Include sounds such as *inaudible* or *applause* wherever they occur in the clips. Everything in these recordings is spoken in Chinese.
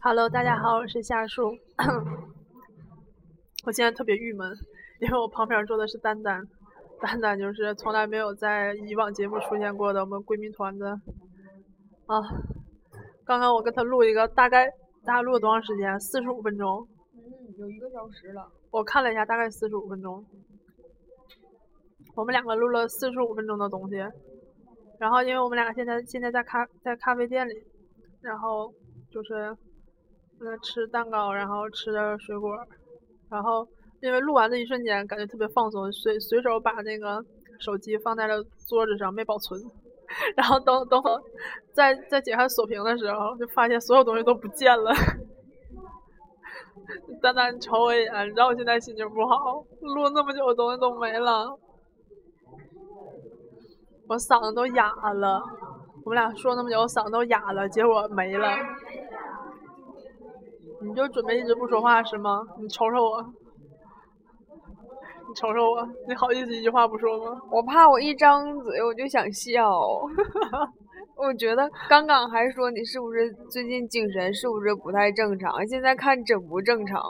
Hello，大家好，我是夏树。*coughs* 我现在特别郁闷，因为我旁边坐的是丹丹，丹丹就是从来没有在以往节目出现过的我们闺蜜团的啊。刚刚我跟她录一个，大概大概录了多长时间？四十五分钟。嗯，有一个小时了。我看了一下，大概四十五分钟。我们两个录了四十五分钟的东西，然后因为我们两个现在现在在咖在咖啡店里，然后就是在吃蛋糕，然后吃着水果，然后因为录完的一瞬间感觉特别放松，随随手把那个手机放在了桌子上没保存，*laughs* 然后等等会再再解开锁屏的时候，就发现所有东西都不见了。丹丹你瞅我一眼，你知道我现在心情不好，录那么久的东西都没了，我嗓子都哑了。我们俩说那么久，嗓子都哑了，结果没了。你就准备一直不说话是吗？你瞅瞅我，你瞅瞅我，你好意思一句话不说吗？我怕我一张嘴我就想笑。*laughs* 我觉得刚刚还说你是不是最近精神是不是不太正常，现在看真不正常。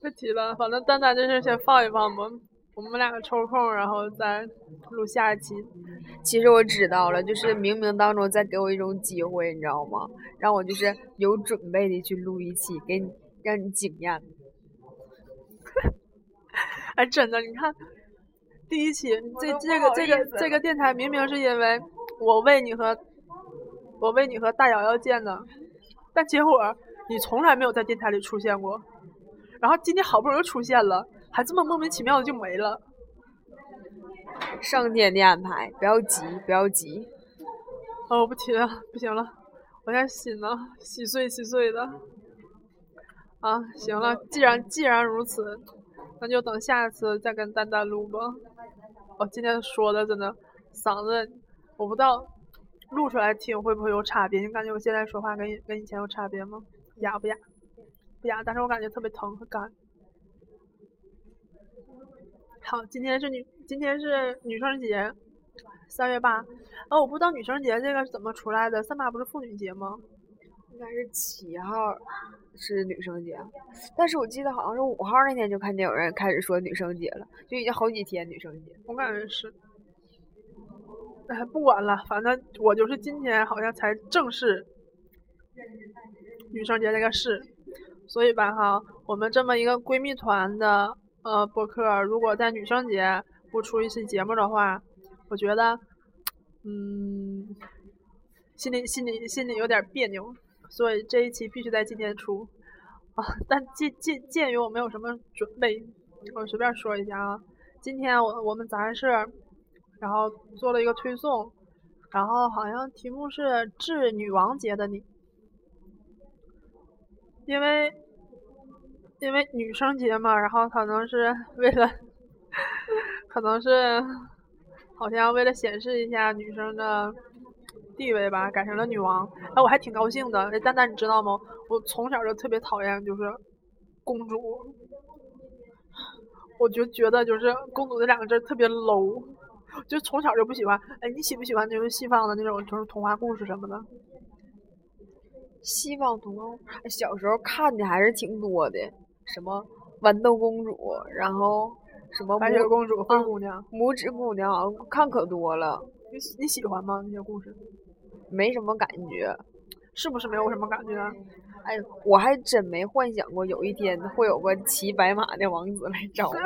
别提了，反正丹丹这事先放一放吧，我们两个抽空然后再录下一期。其实我知道了，就是冥冥当中在给我一种机会，你知道吗？让我就是有准备的去录一期，给你让你惊艳。*laughs* 哎，真的，你看第一期这这个这个这个电台明明是因为。我为你和我为你和大瑶瑶建的，但结果你从来没有在电台里出现过，然后今天好不容易出现了，还这么莫名其妙的就没了。上天的安排，不要急，不要急。哦，我不提了，不行了，我现在心呢稀碎稀碎的。啊，行了，既然既然如此，那就等下次再跟丹丹录吧。我今天说的真的嗓子。我不知道录出来听会不会有差别？你感觉我现在说话跟跟以前有差别吗？哑不哑？不哑，但是我感觉特别疼和干。好，今天是女，今天是女生节，三月八。哦，我不知道女生节这个是怎么出来的，三八不是妇女节吗？应该是七号是女生节，但是我记得好像是五号那天就看见有人开始说女生节了，就已经好几天女生节。我感觉是。哎，不管了，反正我就是今天好像才正式女生节这个事，所以吧哈，我们这么一个闺蜜团的呃播客，如果在女生节不出一期节目的话，我觉得嗯心里心里心里有点别扭，所以这一期必须在今天出啊。但鉴鉴鉴于我没有什么准备，我随便说一下啊，今天我我们杂志。然后做了一个推送，然后好像题目是致女王节的你，因为因为女生节嘛，然后可能是 *laughs* 为了，可能是好像为了显示一下女生的地位吧，改成了女王。哎，我还挺高兴的。哎，丹丹，你知道吗？我从小就特别讨厌就是公主，我就觉得就是公主这两个字特别 low。就从小就不喜欢，哎，你喜不喜欢就是西方的那种就是童话故事什么的？西方童话，小时候看的还是挺多的，什么豌豆公主，然后什么白雪公主、灰姑娘、拇指姑娘，看可多了。你你喜欢吗？那些故事？没什么感觉，是不是没有什么感觉？哎，我还真没幻想过有一天会有个骑白马的王子来找我。*laughs*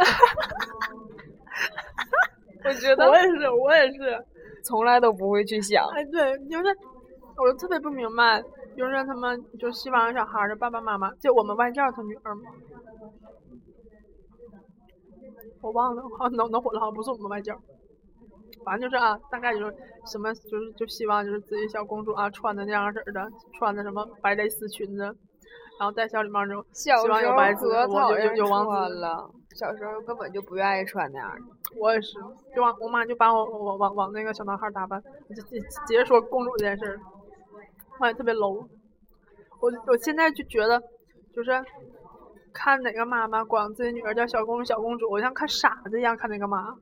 我觉得我也是，我也是，从来都不会去想。哎，对，就是，我就特别不明白，就是他们就希望小孩的爸爸妈妈，就我们外教他女儿嘛，我忘了，好能能火了，好像不是我们外教，反正就是啊，大概就是什么，就是就希望就是自己小公主啊穿的那样式的，穿的什么白蕾丝裙子，然后戴小礼帽那种，希望有白子，我就有王子了。小时候根本就不愿意穿那样的，我也是，就往我妈就把我往往往那个小男孩打扮，就就直接说公主这件事儿，我也特别 low。我我现在就觉得，就是看哪个妈妈管自己女儿叫小公主小公主，我像看傻子一样看那个妈。*laughs*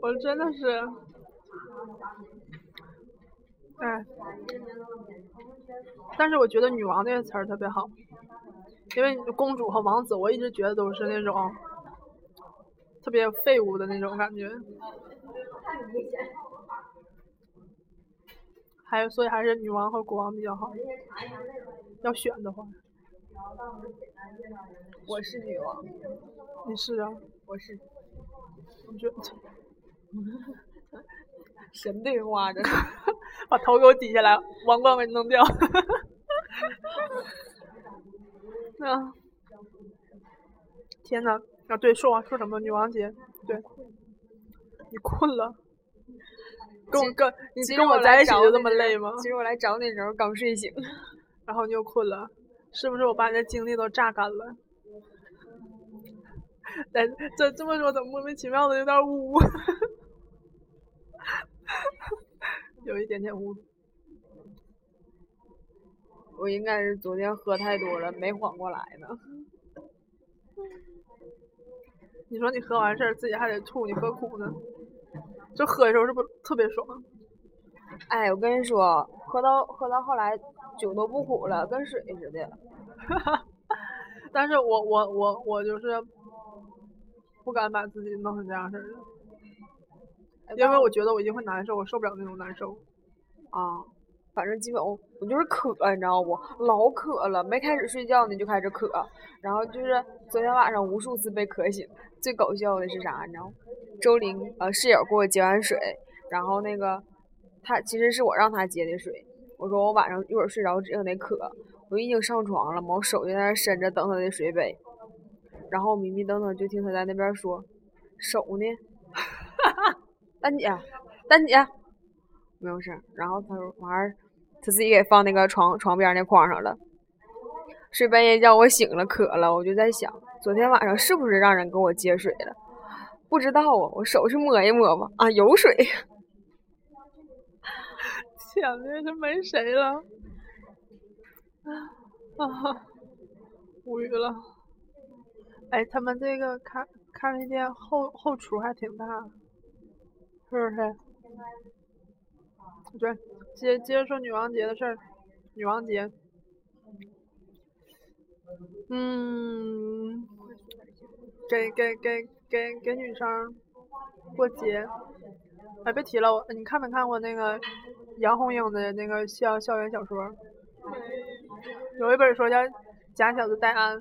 我真的是，哎，但是我觉得“女王”这个词儿特别好，因为公主和王子，我一直觉得都是那种特别废物的那种感觉。还有，所以还是女王和国王比较好。要选的话，我是女王。你是啊？我是。我觉得。*laughs* 神对话着，把头给我抵下来，王冠给你弄掉。*laughs* 啊！天呐！啊，对，说完说什么女王节？对，你困了？跟我跟你跟我在一起就这么累吗？其实我来找你的时候刚睡醒，*laughs* 然后你又困了，是不是我把你的精力都榨干了？*laughs* 但这这么说怎么莫名其妙的有点污？*laughs* 有一点点污。我应该是昨天喝太多了，没缓过来呢。你说你喝完事儿自己还得吐，你何苦呢？就喝的时候是不是特别爽？哎，我跟你说，喝到喝到后来酒都不苦了，跟水似的。*laughs* 但是我我我我就是不敢把自己弄成这样式儿的。因为我觉得我一定会难受，我受不了那种难受。啊，反正基本我我就是渴，你知道不？老渴了，没开始睡觉呢就开始渴，然后就是昨天晚上无数次被渴醒。最搞笑的是啥？你知道吗？周玲呃室友给我接完水，然后那个他其实是我让他接的水。我说我晚上一会儿睡着指定得渴，我已经上床了嘛，我手就在那伸着等他的水杯，然后迷迷瞪瞪就听他在那边说手呢。*laughs* 丹姐，丹姐，没有事。然后他说完儿，他自己给放那个床床边那筐上了。睡半夜叫我醒了，渴了，我就在想，昨天晚上是不是让人给我接水了？不知道啊，我手去摸一摸吧。啊，有水。*laughs* 天呐，这没谁了。啊，无语了。哎，他们这个咖咖啡店后后厨还挺大。是不是？对，接接着说女王节的事儿。女王节，嗯，给给给给给女生过节。哎，别提了，我你看没看过那个杨红樱的那个校校园小说？有一本书叫《假小子戴安》，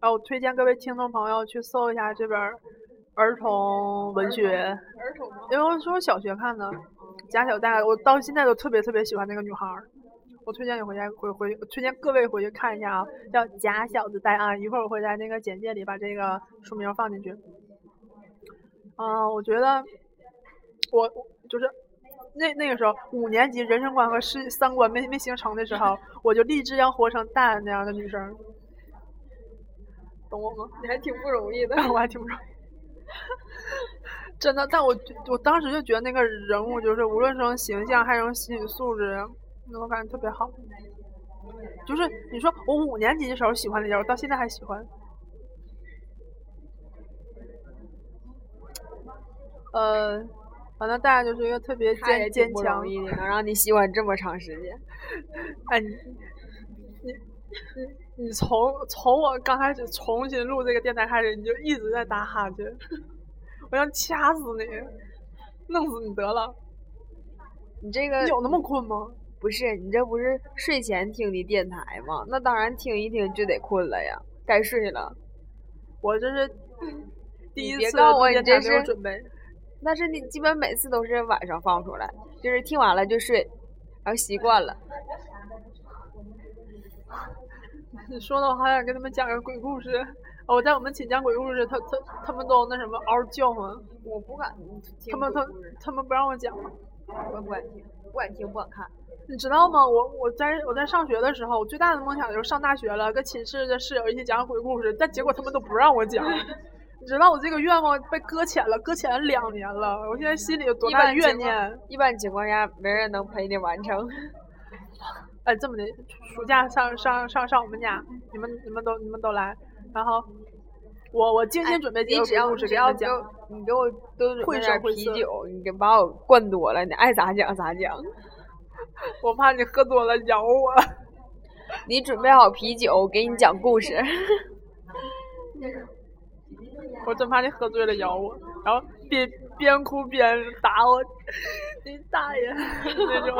哦，我推荐各位听众朋友去搜一下这本。儿童文学，因为我是我小学看的，贾小戴，我到现在都特别特别喜欢那个女孩儿，我推荐你回家回回，推荐各位回去看一下啊，叫《假小子戴安》，一会儿我会在那个简介里把这个书名放进去。嗯，我觉得我就是那那个时候五年级人生观和世三观没没形成的时候，我就立志要活成戴安那样的女生，懂我吗？你还挺不容易的，*laughs* 我还挺不容易。真的，但我我当时就觉得那个人物就是无论是从形象还是从心理素质，那我感觉特别好。就是你说我五年级的时候喜欢的人，我到现在还喜欢。呃，反正大家就是一个特别坚坚强，能让你喜欢这么长时间。哎，你你你。你从从我刚开始重新录这个电台开始，你就一直在打哈欠，我想掐死你，弄死你得了。你这个有那么困吗？不是，你这不是睡前听的电台吗？那当然听一听就得困了呀，该睡了。我这是第一次别告诉我你这是准备。那是你基本每次都是晚上放出来，就是听完了就睡，然后习惯了。*laughs* 你说的我好想跟他们讲个鬼故事。我在我们寝讲鬼故事，他他他们都那什么嗷叫唤。我不敢听。他们他他们不让我讲。我不敢听，不敢听，不敢看。你知道吗？我我在我在上学的时候，我最大的梦想就是上大学了，跟寝室的室友一起讲鬼故事。但结果他们都不让我讲。*laughs* 你知道我这个愿望被搁浅了，搁浅了两年了。我现在心里有多大怨念？一般情况下，没人能陪你完成。哎，这么的，暑假上上上上我们家，你们你们都你们都来，然后我我精心准备几个故事给你讲。你给我都准备点啤酒，你给把我灌多了，你爱咋讲咋讲。*laughs* 我怕你喝多了咬我。*laughs* 你准备好啤酒，我给你讲故事。*laughs* 我真怕你喝醉了咬我，然后边边哭边打我，你大爷那种。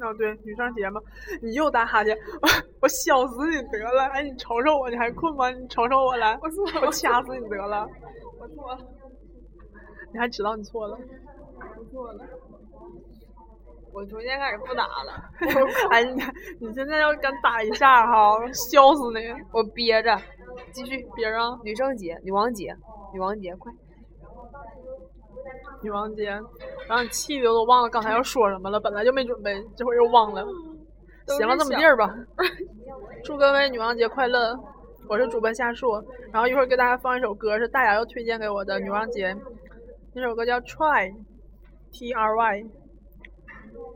哦对，女生节嘛，你又打哈欠，我我笑死你得了！哎，你瞅瞅我，你还困吗？你瞅瞅我来，我我掐死你得了！我错了，你还知道你错了？我错了。我从现在开始不打了。*laughs* 哎，你你现在要敢打一下哈，笑死你！我憋着，继续憋着。女生节，女王节，女王节，快！女王节，让你气的都忘了刚才要说什么了。本来就没准备，这会儿又忘了。行了，这么地儿吧。*laughs* 祝各位女王节快乐！我是主播夏树，然后一会儿给大家放一首歌，是大牙又推荐给我的女王节，那首歌叫 Try，T R Y。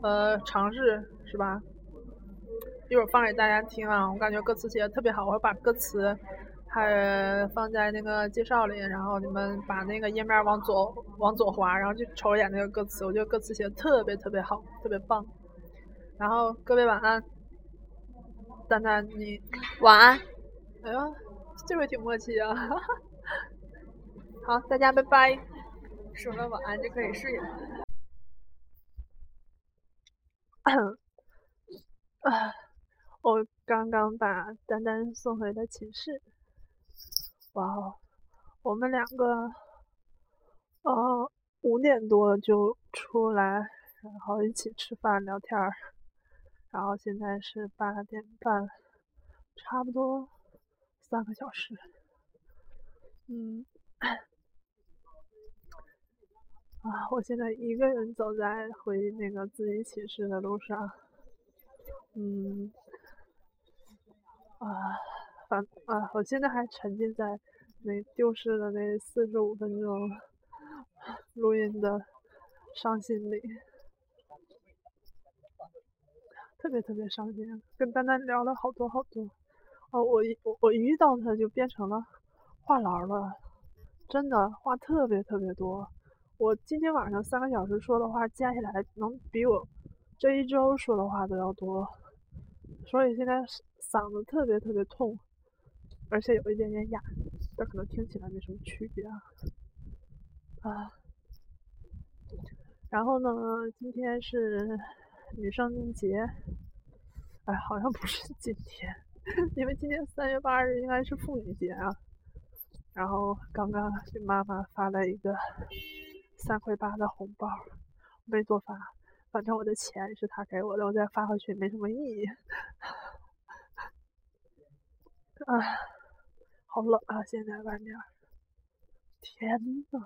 呃，尝试是吧？一会儿放给大家听啊，我感觉歌词写的特别好，我会把歌词还放在那个介绍里，然后你们把那个页面往左往左滑，然后就瞅一眼那个歌词，我觉得歌词写的特别特别好，特别棒。然后各位晚安，丹丹你晚安。哎呀，这回挺默契啊！好，大家拜拜。说了晚安就可以睡了。*coughs* 啊！我刚刚把丹丹送回了寝室。哇哦，我们两个，呃，五点多就出来，然后一起吃饭聊天儿，然后现在是八点半，差不多三个小时。嗯。啊！我现在一个人走在回那个自己寝室的路上，嗯，啊，反啊，我现在还沉浸在那丢失的那四十五分钟录音的伤心里，特别特别伤心。跟丹丹聊了好多好多，哦，我一我我遇到他就变成了话痨了，真的话特别特别多。我今天晚上三个小时说的话加起来能比我这一周说的话都要多，所以现在嗓子特别特别痛，而且有一点点哑，但可能听起来没什么区别啊。啊，然后呢，今天是女生节，哎，好像不是今天，*laughs* 因为今天三月八日应该是妇女节啊。然后刚刚给妈妈发了一个。三块八的红包没多发，反正我的钱是他给我的，我再发回去没什么意义。*laughs* 啊，好冷啊！现在外面，天呐，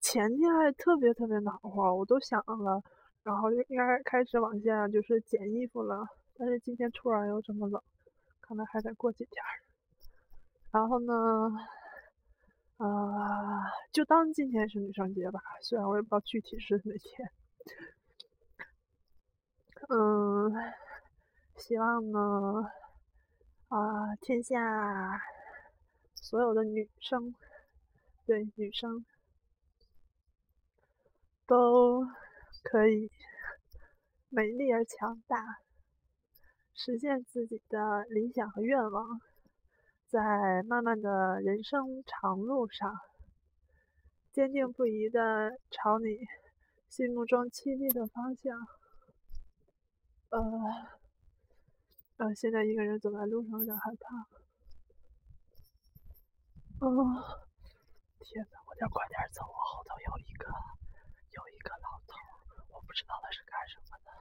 前天还特别特别暖和，我都想了，然后就应该开始往下就是捡衣服了，但是今天突然又这么冷，可能还得过几天。然后呢？啊，就当今天是女生节吧，虽然我也不知道具体是哪天。嗯，希望呢，啊，天下所有的女生，对女生，都可以美丽而强大，实现自己的理想和愿望。在漫漫的人生长路上，坚定不移的朝你心目中期待的方向。呃，呃，现在一个人走在路上有点害怕。哦，天呐，我得快点走，我后头有一个有一个老头，我不知道他是干什么的。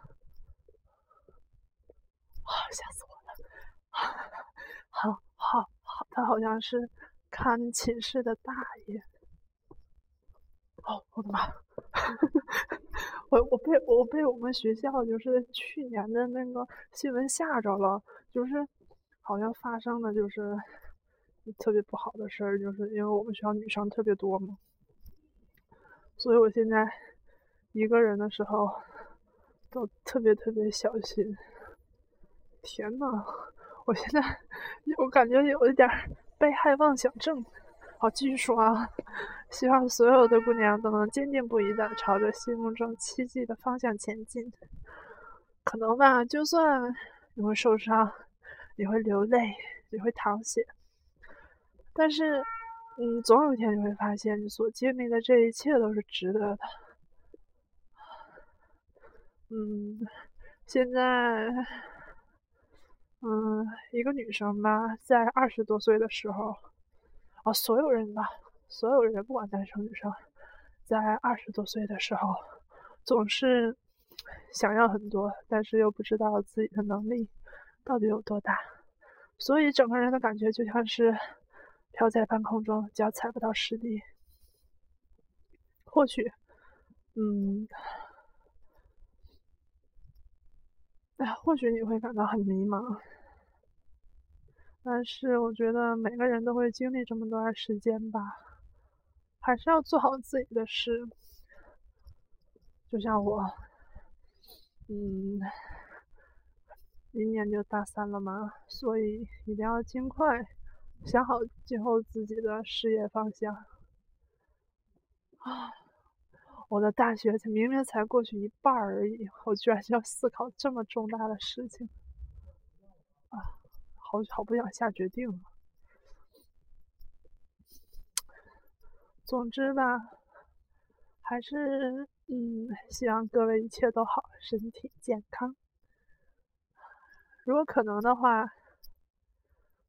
啊，吓死我了！好。好，好，他好像是看寝室的大爷。哦，我的妈！我我被我被我们学校就是去年的那个新闻吓着了，就是好像发生的就是特别不好的事儿，就是因为我们学校女生特别多嘛，所以我现在一个人的时候都特别特别小心。天呐！我现在 *laughs* 我感觉有一点被害妄想症，好，继续说啊。希望所有的姑娘都能坚定不移地朝着心目中奇迹的方向前进。可能吧，就算你会受伤，你会流泪，你会淌血，但是，嗯，总有一天你会发现，你所经历的这一切都是值得的。嗯，现在，嗯，一个女生吧，在二十多岁的时候，啊，所有人吧。所有人，不管男生女生，在二十多岁的时候，总是想要很多，但是又不知道自己的能力到底有多大，所以整个人的感觉就像是飘在半空中，脚踩不到实地。或许，嗯，哎，或许你会感到很迷茫，但是我觉得每个人都会经历这么段时间吧。还是要做好自己的事，就像我，嗯，明年就大三了嘛，所以一定要尽快想好今后自己的事业方向。啊，我的大学才明明才过去一半而已，我居然要思考这么重大的事情，啊，好好不想下决定了。总之吧，还是嗯，希望各位一切都好，身体健康。如果可能的话，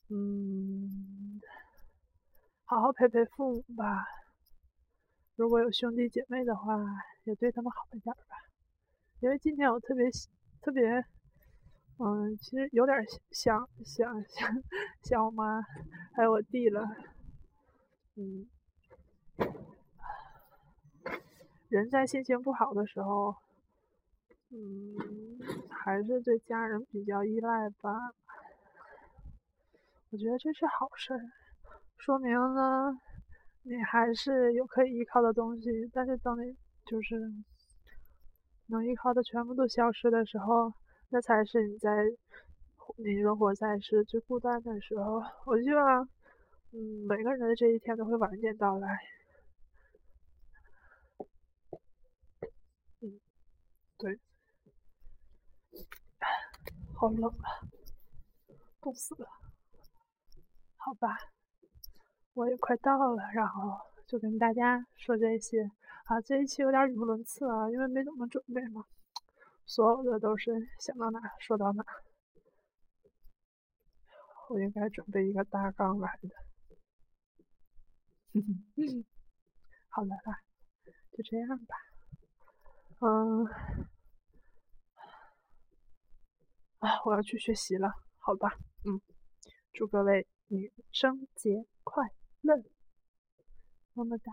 嗯，好好陪陪父母吧。如果有兄弟姐妹的话，也对他们好一点吧。因为今天我特别特别，嗯，其实有点想想想想我妈还有我弟了，嗯。人在心情不好的时候，嗯，还是对家人比较依赖吧。我觉得这是好事，说明呢，你还是有可以依靠的东西。但是当你就是能依靠的全部都消失的时候，那才是你在你人活在世最孤单的时候。我希望，嗯，每个人的这一天都会晚一点到来。对，好冷啊，冻死了。好吧，我也快到了，然后就跟大家说这些啊。这一期有点语无伦次啊，因为没怎么准备嘛，所有的都是想到哪说到哪。我应该准备一个大纲来的。*laughs* 好了啦，就这样吧。嗯。啊，我要去学习了，好吧，嗯，祝各位女生节快乐，么么哒。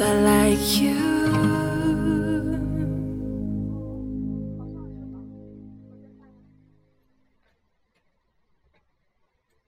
I like you.